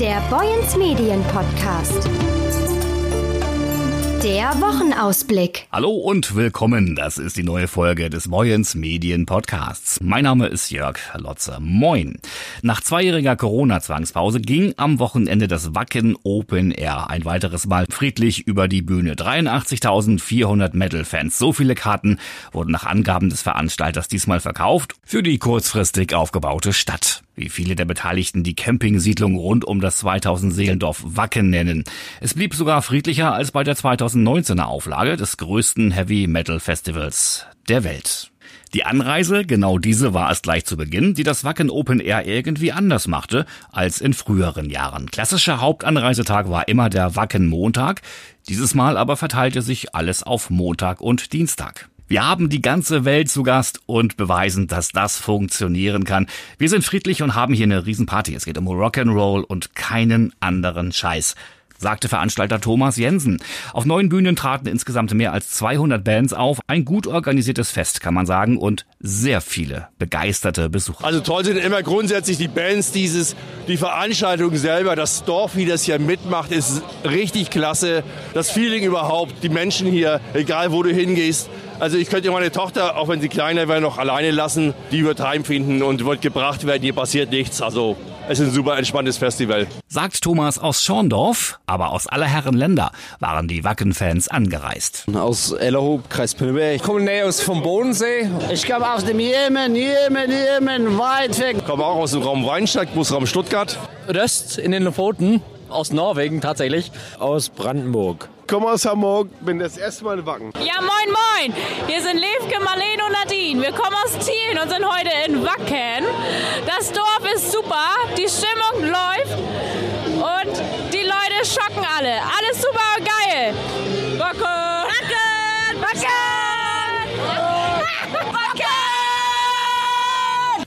Der Boyens Medien Podcast. Der Wochenausblick. Hallo und willkommen. Das ist die neue Folge des Moyens Medien Podcasts. Mein Name ist Jörg Lotze. Moin. Nach zweijähriger Corona-Zwangspause ging am Wochenende das Wacken Open Air ein weiteres Mal friedlich über die Bühne. 83.400 Metal-Fans. So viele Karten wurden nach Angaben des Veranstalters diesmal verkauft für die kurzfristig aufgebaute Stadt wie viele der Beteiligten die Campingsiedlung rund um das 2000 Seelendorf Wacken nennen. Es blieb sogar friedlicher als bei der 2019er Auflage des größten Heavy Metal Festivals der Welt. Die Anreise, genau diese war es gleich zu Beginn, die das Wacken Open Air irgendwie anders machte als in früheren Jahren. Klassischer Hauptanreisetag war immer der Wacken Montag, dieses Mal aber verteilte sich alles auf Montag und Dienstag. Wir haben die ganze Welt zu Gast und beweisen, dass das funktionieren kann. Wir sind friedlich und haben hier eine Riesenparty. Es geht um Rock'n'Roll und keinen anderen Scheiß sagte Veranstalter Thomas Jensen. Auf neun Bühnen traten insgesamt mehr als 200 Bands auf. Ein gut organisiertes Fest, kann man sagen, und sehr viele begeisterte Besucher. Also toll sind immer grundsätzlich die Bands, dieses, die Veranstaltung selber, das Dorf, wie das hier mitmacht, ist richtig klasse. Das Feeling überhaupt, die Menschen hier, egal wo du hingehst, also ich könnte meine Tochter, auch wenn sie kleiner wäre, noch alleine lassen. Die wird heimfinden und wird gebracht werden. Hier passiert nichts. Also es ist ein super entspanntes Festival. Sagt Thomas aus Schorndorf, aber aus aller Herren Länder waren die Wacken-Fans angereist. Aus Ellerhoop, Kreis Pinneberg. Ich komme näher aus vom Bodensee. Ich komme aus dem Jemen, Jemen, Jemen, weit weg. Ich komme auch aus dem Raum Weinstadt, Busraum Stuttgart. Röst in den Lofoten, aus Norwegen tatsächlich. Aus Brandenburg komme aus Hamburg, bin das erste Mal in Wacken. Ja, moin, moin. Hier sind Levke, Marlene und Nadine. Wir kommen aus Thielen und sind heute in Wacken. Das Dorf ist super, die Stimmung läuft und die Leute schocken alle. Alles super und geil. Wacken! Wacken! Wacken!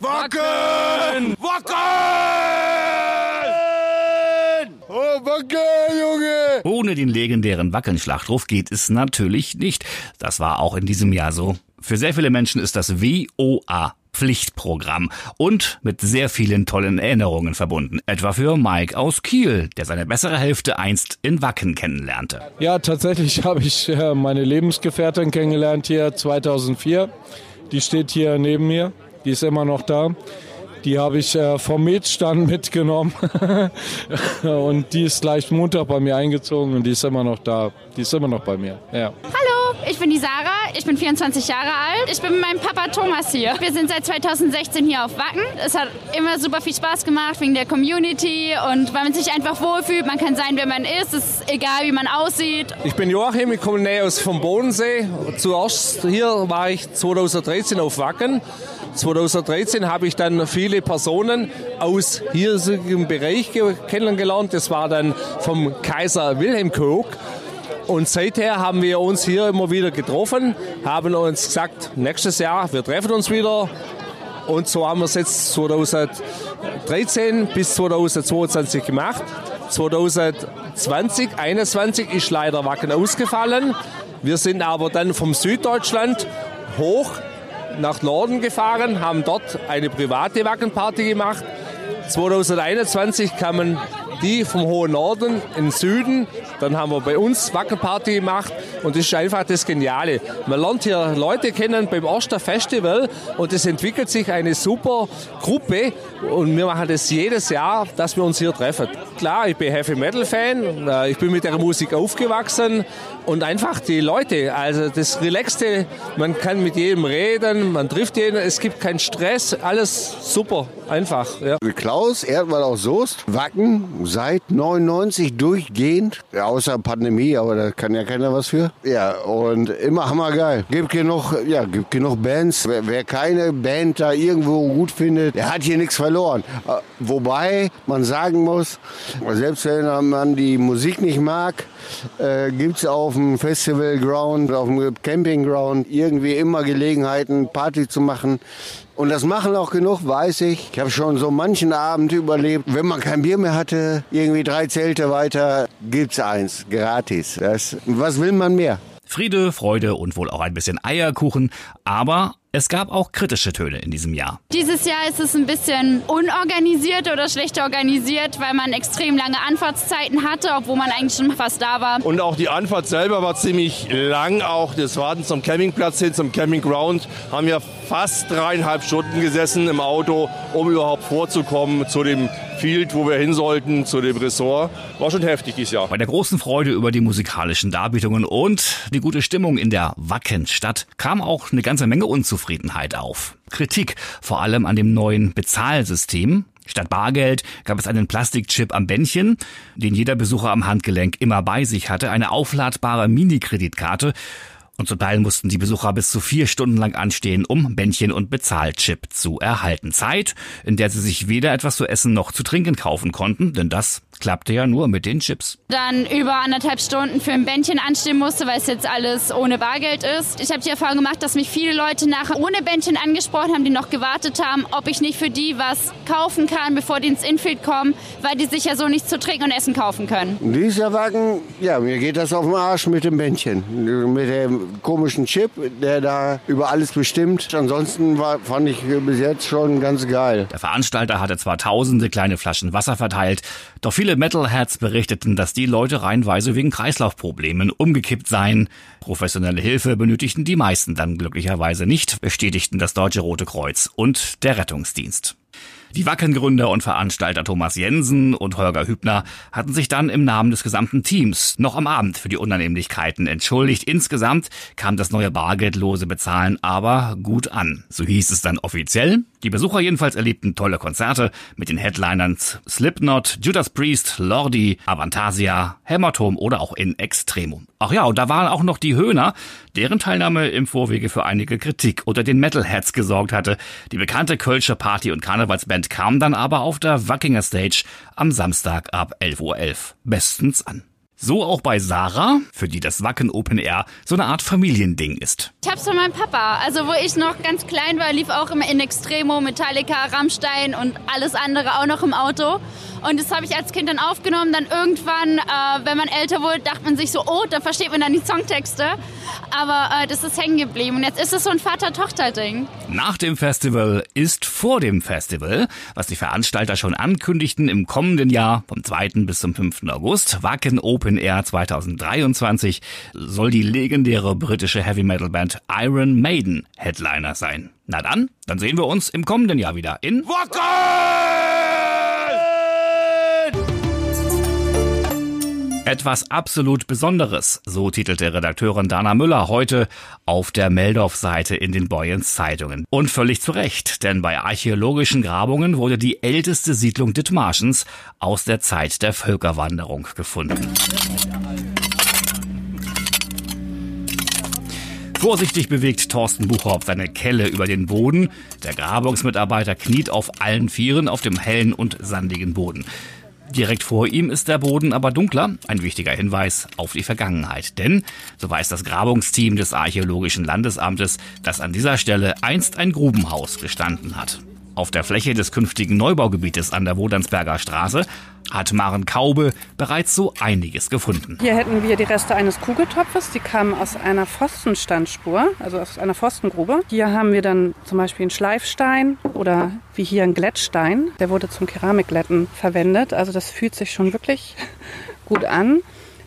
Wacken! Wacken! Wacken! Oh, Wacken, Junge! Ohne den legendären Wackenschlachtruf geht es natürlich nicht. Das war auch in diesem Jahr so. Für sehr viele Menschen ist das WOA Pflichtprogramm und mit sehr vielen tollen Erinnerungen verbunden. Etwa für Mike aus Kiel, der seine bessere Hälfte einst in Wacken kennenlernte. Ja, tatsächlich habe ich äh, meine Lebensgefährtin kennengelernt hier 2004. Die steht hier neben mir. Die ist immer noch da. Die habe ich äh, vom Mietstand mitgenommen und die ist gleich Montag bei mir eingezogen und die ist immer noch da. Die ist immer noch bei mir. Ja. Hallo, ich bin die Sarah, ich bin 24 Jahre alt. Ich bin mit meinem Papa Thomas hier. Wir sind seit 2016 hier auf Wacken. Es hat immer super viel Spaß gemacht wegen der Community und weil man sich einfach wohlfühlt. Man kann sein, wer man ist. Es ist egal, wie man aussieht. Ich bin Joachim, ich komme näher aus vom Bodensee. Zuerst hier war ich 2013 auf Wacken. 2013 habe ich dann viele Personen aus hiesigen Bereich kennengelernt. Das war dann vom Kaiser Wilhelm Koch. Und seither haben wir uns hier immer wieder getroffen, haben uns gesagt, nächstes Jahr, wir treffen uns wieder. Und so haben wir es jetzt 2013 bis 2022 gemacht. 2020, 2021 ist leider Wacken ausgefallen. Wir sind aber dann vom Süddeutschland hoch nach Norden gefahren, haben dort eine private Wackenparty gemacht. 2021 kamen die vom hohen Norden in den Süden. Dann haben wir bei uns Wackenparty gemacht und das ist einfach das Geniale. Man lernt hier Leute kennen beim Oster Festival und es entwickelt sich eine super Gruppe und wir machen das jedes Jahr, dass wir uns hier treffen. Klar, ich bin Heavy Metal Fan, äh, ich bin mit der Musik aufgewachsen und einfach die Leute, also das Relaxte, man kann mit jedem reden, man trifft jeden, es gibt keinen Stress, alles super, einfach. Ja. Klaus, Erdwald aus Soest, Wacken, seit 99 durchgehend, ja, außer Pandemie, aber da kann ja keiner was für. Ja, und immer hammergeil. Gibt genug, ja, gibt genug Bands. Wer, wer keine Band da irgendwo gut findet, der hat hier nichts verloren. Äh, wobei man sagen muss, selbst wenn man die Musik nicht mag, äh, gibt es auf dem Festivalground, auf dem Campingground irgendwie immer Gelegenheiten, Party zu machen. Und das machen auch genug, weiß ich. Ich habe schon so manchen Abend überlebt. Wenn man kein Bier mehr hatte, irgendwie drei Zelte weiter, gibt's eins, gratis. Das, was will man mehr? Friede, Freude und wohl auch ein bisschen Eierkuchen, aber Es gab auch kritische Töne in diesem Jahr. Dieses Jahr ist es ein bisschen unorganisiert oder schlechter organisiert, weil man extrem lange Anfahrtszeiten hatte, obwohl man eigentlich schon fast da war. Und auch die Anfahrt selber war ziemlich lang. Auch das Warten zum Campingplatz hin, zum Campingground, haben wir fast dreieinhalb Stunden gesessen im Auto, um überhaupt vorzukommen zu dem Field, wo wir hin sollten, zu dem Ressort. War schon heftig dieses Jahr. Bei der großen Freude über die musikalischen Darbietungen und die gute Stimmung in der Wackenstadt kam auch eine ganze Menge Unzufriedenheit auf. Kritik vor allem an dem neuen Bezahlsystem. Statt Bargeld gab es einen Plastikchip am Bändchen, den jeder Besucher am Handgelenk immer bei sich hatte, eine aufladbare Mini-Kreditkarte und zum Teil mussten die Besucher bis zu vier Stunden lang anstehen, um Bändchen und Bezahlchip zu erhalten. Zeit, in der sie sich weder etwas zu essen noch zu trinken kaufen konnten, denn das klappte ja nur mit den Chips. Dann über anderthalb Stunden für ein Bändchen anstehen musste, weil es jetzt alles ohne Bargeld ist. Ich habe die Erfahrung gemacht, dass mich viele Leute nachher ohne Bändchen angesprochen haben, die noch gewartet haben, ob ich nicht für die was kaufen kann, bevor die ins Infield kommen, weil die sich ja so nichts zu trinken und essen kaufen können. Dieser Wagen, ja, mir geht das auf den Arsch mit dem Bändchen. Mit dem komischen Chip, der da über alles bestimmt. Ansonsten war, fand ich bis jetzt schon ganz geil. Der Veranstalter hatte zwar tausende kleine Flaschen Wasser verteilt, doch viele Metalheads berichteten, dass die Leute reihenweise wegen Kreislaufproblemen umgekippt seien. Professionelle Hilfe benötigten die meisten dann glücklicherweise nicht, bestätigten das Deutsche Rote Kreuz und der Rettungsdienst. Die Wackengründer und Veranstalter Thomas Jensen und Holger Hübner hatten sich dann im Namen des gesamten Teams noch am Abend für die Unannehmlichkeiten entschuldigt. Insgesamt kam das neue bargeldlose Bezahlen aber gut an. So hieß es dann offiziell. Die Besucher jedenfalls erlebten tolle Konzerte mit den Headlinern Slipknot, Judas Priest, Lordi, Avantasia, Hämatom oder auch in Extremum. Ach ja, und da waren auch noch die Höhner, deren Teilnahme im Vorwege für einige Kritik unter den Metalheads gesorgt hatte. Die bekannte Kölsche Party- und Karnevalsband kam dann aber auf der Wackinger Stage am Samstag ab 11.11 Uhr .11 bestens an. So auch bei Sarah, für die das Wacken Open Air so eine Art Familiending ist. Ich hab's von meinem Papa. Also wo ich noch ganz klein war, lief auch immer in Extremo, Metallica, Rammstein und alles andere auch noch im Auto. Und das habe ich als Kind dann aufgenommen. Dann irgendwann, äh, wenn man älter wurde, dachte man sich so, oh, da versteht man dann die Songtexte. Aber äh, das ist hängen geblieben. Und jetzt ist es so ein Vater-Tochter-Ding. Nach dem Festival ist vor dem Festival, was die Veranstalter schon ankündigten im kommenden Jahr vom 2. bis zum 5. August. Wacken Open Air 2023 soll die legendäre britische Heavy Metal Band Iron Maiden Headliner sein. Na dann, dann sehen wir uns im kommenden Jahr wieder in Wacken! Etwas absolut Besonderes, so titelte Redakteurin Dana Müller heute auf der Meldorf-Seite in den Boyens Zeitungen. Und völlig zu Recht, denn bei archäologischen Grabungen wurde die älteste Siedlung Dithmarschens aus der Zeit der Völkerwanderung gefunden. Vorsichtig bewegt Thorsten Buchhaupt seine Kelle über den Boden. Der Grabungsmitarbeiter kniet auf allen Vieren auf dem hellen und sandigen Boden. Direkt vor ihm ist der Boden aber dunkler, ein wichtiger Hinweis auf die Vergangenheit. Denn, so weiß das Grabungsteam des Archäologischen Landesamtes, dass an dieser Stelle einst ein Grubenhaus gestanden hat. Auf der Fläche des künftigen Neubaugebietes an der Wodansberger Straße hat Maren Kaube bereits so einiges gefunden. Hier hätten wir die Reste eines Kugeltopfes, die kamen aus einer Pfostenstandspur, also aus einer Pfostengrube. Hier haben wir dann zum Beispiel einen Schleifstein oder wie hier ein Glättstein. Der wurde zum Keramikglätten verwendet. Also das fühlt sich schon wirklich gut an.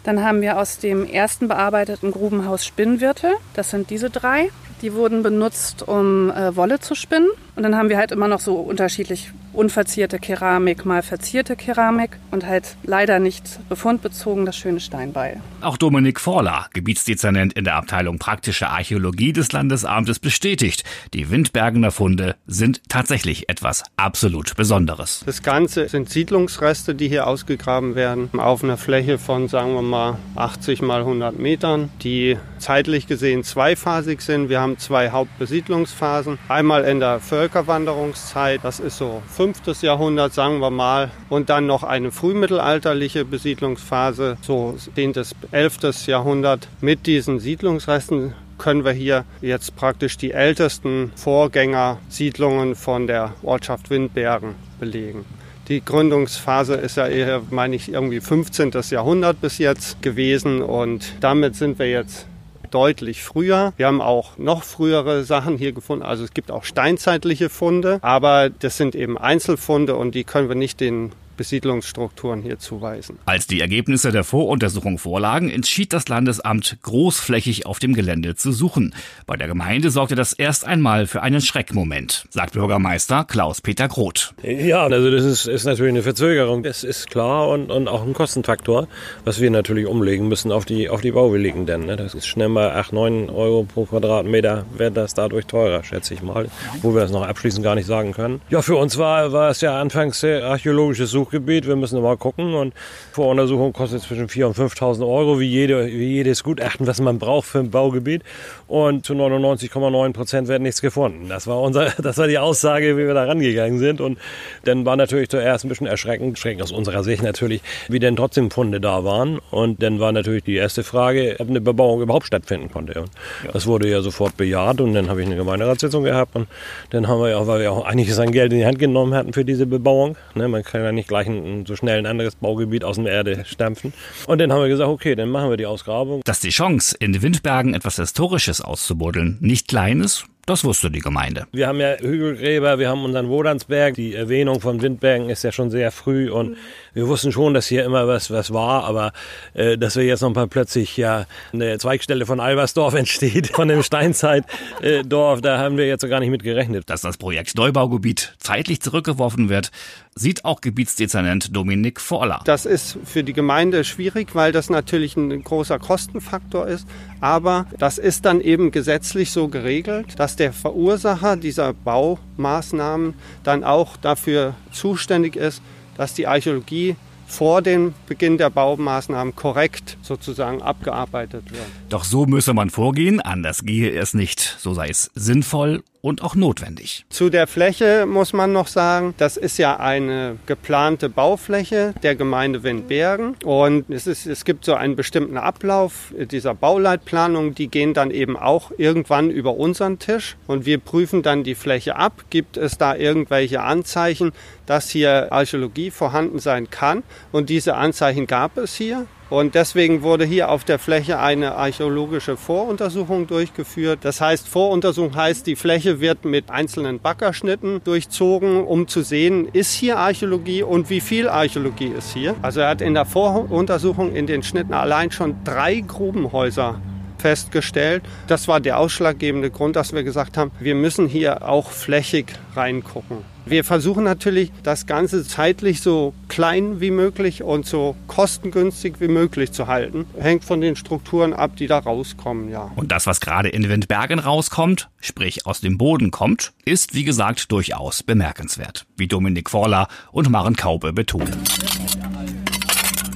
Dann haben wir aus dem ersten bearbeiteten Grubenhaus Spinnwirte. Das sind diese drei. Die wurden benutzt, um äh, Wolle zu spinnen. Und dann haben wir halt immer noch so unterschiedlich unverzierte Keramik, mal verzierte Keramik und halt leider nicht befundbezogen das schöne Steinbeil. Auch Dominik Forler, Gebietsdezernent in der Abteilung Praktische Archäologie des Landesamtes, bestätigt, die Windbergener Funde sind tatsächlich etwas absolut Besonderes. Das Ganze sind Siedlungsreste, die hier ausgegraben werden, auf einer Fläche von, sagen wir mal, 80 mal 100 Metern, die zeitlich gesehen zweiphasig sind. Wir haben zwei Hauptbesiedlungsphasen. Einmal in der Völkerwanderungszeit, das ist so 5. Jahrhundert, sagen wir mal, und dann noch eine frühmittelalterliche Besiedlungsphase, so 10. bis 11. Jahrhundert. Mit diesen Siedlungsresten können wir hier jetzt praktisch die ältesten Vorgängersiedlungen von der Ortschaft Windbergen belegen. Die Gründungsphase ist ja eher, meine ich, irgendwie 15. Jahrhundert bis jetzt gewesen und damit sind wir jetzt deutlich früher. Wir haben auch noch frühere Sachen hier gefunden. Also es gibt auch steinzeitliche Funde, aber das sind eben Einzelfunde und die können wir nicht den Besiedlungsstrukturen hier zuweisen. Als die Ergebnisse der Voruntersuchung vorlagen, entschied das Landesamt, großflächig auf dem Gelände zu suchen. Bei der Gemeinde sorgte das erst einmal für einen Schreckmoment, sagt Bürgermeister Klaus-Peter Groth. Ja, also das ist, ist natürlich eine Verzögerung, das ist klar und, und auch ein Kostenfaktor, was wir natürlich umlegen müssen auf die, auf die Bauwilligen denn. Ne? Das ist schnell mal 8, 9 Euro pro Quadratmeter, wird das dadurch teurer, schätze ich mal, wo wir das noch abschließend gar nicht sagen können. Ja, für uns war, war es ja anfangs archäologisches Such Suchgebiet. Wir müssen mal gucken. Und Voruntersuchung kostet zwischen 4.000 und 5.000 Euro, wie, jede, wie jedes Gutachten, was man braucht für ein Baugebiet. Und zu 99,9 Prozent wird nichts gefunden. Das war, unser, das war die Aussage, wie wir da rangegangen sind. Und dann war natürlich zuerst ein bisschen erschreckend, erschreckend aus unserer Sicht natürlich, wie denn trotzdem Funde da waren. Und dann war natürlich die erste Frage, ob eine Bebauung überhaupt stattfinden konnte. Und ja. das wurde ja sofort bejaht. Und dann habe ich eine Gemeinderatssitzung gehabt. Und dann haben wir ja, weil wir auch einiges an Geld in die Hand genommen hatten für diese Bebauung. Ne, man kann ja nicht gleich ein, so schnell ein anderes Baugebiet aus der Erde stampfen. Und dann haben wir gesagt, okay, dann machen wir die Ausgrabung. Dass die Chance, in Windbergen etwas Historisches auszubuddeln, nicht klein ist, das wusste die Gemeinde. Wir haben ja Hügelgräber, wir haben unseren Wodansberg. Die Erwähnung von Windbergen ist ja schon sehr früh und wir wussten schon, dass hier immer was, was war, aber äh, dass wir jetzt noch mal plötzlich ja eine Zweigstelle von Albersdorf entsteht, von dem Steinzeitdorf, äh, da haben wir jetzt so gar nicht mit gerechnet. Dass das Projekt Neubaugebiet zeitlich zurückgeworfen wird, sieht auch Gebietsdezernent Dominik Vorler. Das ist für die Gemeinde schwierig, weil das natürlich ein großer Kostenfaktor ist. Aber das ist dann eben gesetzlich so geregelt, dass der Verursacher dieser Baumaßnahmen dann auch dafür zuständig ist, dass die Archäologie vor dem Beginn der Baumaßnahmen korrekt sozusagen abgearbeitet wird. Doch so müsse man vorgehen, anders gehe es nicht. So sei es sinnvoll und auch notwendig. Zu der Fläche muss man noch sagen, das ist ja eine geplante Baufläche der Gemeinde Windbergen und es, ist, es gibt so einen bestimmten Ablauf dieser Bauleitplanung, die gehen dann eben auch irgendwann über unseren Tisch und wir prüfen dann die Fläche ab. Gibt es da irgendwelche Anzeichen, dass hier Archäologie vorhanden sein kann? Und diese Anzeichen gab es hier. Und deswegen wurde hier auf der Fläche eine archäologische Voruntersuchung durchgeführt. Das heißt, Voruntersuchung heißt, die Fläche wird mit einzelnen Backerschnitten durchzogen, um zu sehen, ist hier Archäologie und wie viel Archäologie ist hier. Also er hat in der Voruntersuchung in den Schnitten allein schon drei Grubenhäuser festgestellt. Das war der ausschlaggebende Grund, dass wir gesagt haben, wir müssen hier auch flächig reingucken. Wir versuchen natürlich, das Ganze zeitlich so klein wie möglich und so kostengünstig wie möglich zu halten. Hängt von den Strukturen ab, die da rauskommen, ja. Und das, was gerade in Windbergen rauskommt, sprich aus dem Boden kommt, ist, wie gesagt, durchaus bemerkenswert. Wie Dominik Vorler und Maren Kaube betonen.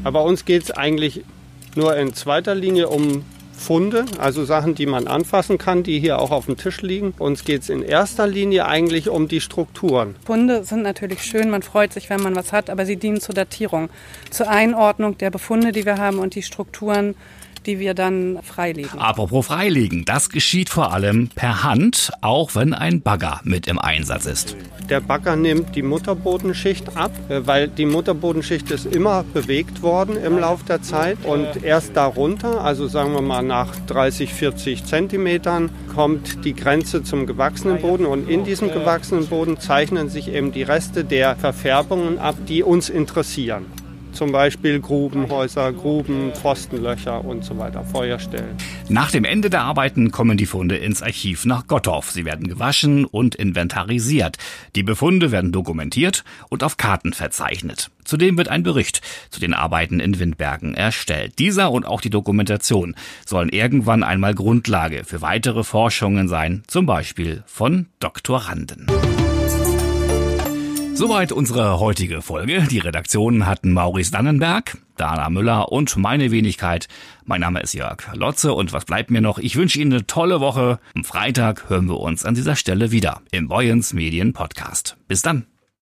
Aber uns geht es eigentlich nur in zweiter Linie um Funde, also Sachen, die man anfassen kann, die hier auch auf dem Tisch liegen. Uns geht es in erster Linie eigentlich um die Strukturen. Funde sind natürlich schön, man freut sich, wenn man was hat, aber sie dienen zur Datierung, zur Einordnung der Befunde, die wir haben und die Strukturen die wir dann freilegen. Apropos freilegen, das geschieht vor allem per Hand, auch wenn ein Bagger mit im Einsatz ist. Der Bagger nimmt die Mutterbodenschicht ab, äh, weil die Mutterbodenschicht ist immer bewegt worden im Laufe der Zeit und erst darunter, also sagen wir mal nach 30, 40 Zentimetern, kommt die Grenze zum gewachsenen Boden und in diesem gewachsenen Boden zeichnen sich eben die Reste der Verfärbungen ab, die uns interessieren zum Beispiel Grubenhäuser, Gruben, Pfostenlöcher und so weiter, Feuerstellen. Nach dem Ende der Arbeiten kommen die Funde ins Archiv nach Gottorf. Sie werden gewaschen und inventarisiert. Die Befunde werden dokumentiert und auf Karten verzeichnet. Zudem wird ein Bericht zu den Arbeiten in Windbergen erstellt. Dieser und auch die Dokumentation sollen irgendwann einmal Grundlage für weitere Forschungen sein, zum Beispiel von Doktoranden. Soweit unsere heutige Folge. Die Redaktionen hatten Maurice Dannenberg, Dana Müller und meine Wenigkeit. Mein Name ist Jörg Lotze und was bleibt mir noch? Ich wünsche Ihnen eine tolle Woche. Am Freitag hören wir uns an dieser Stelle wieder im Boyens Medien Podcast. Bis dann.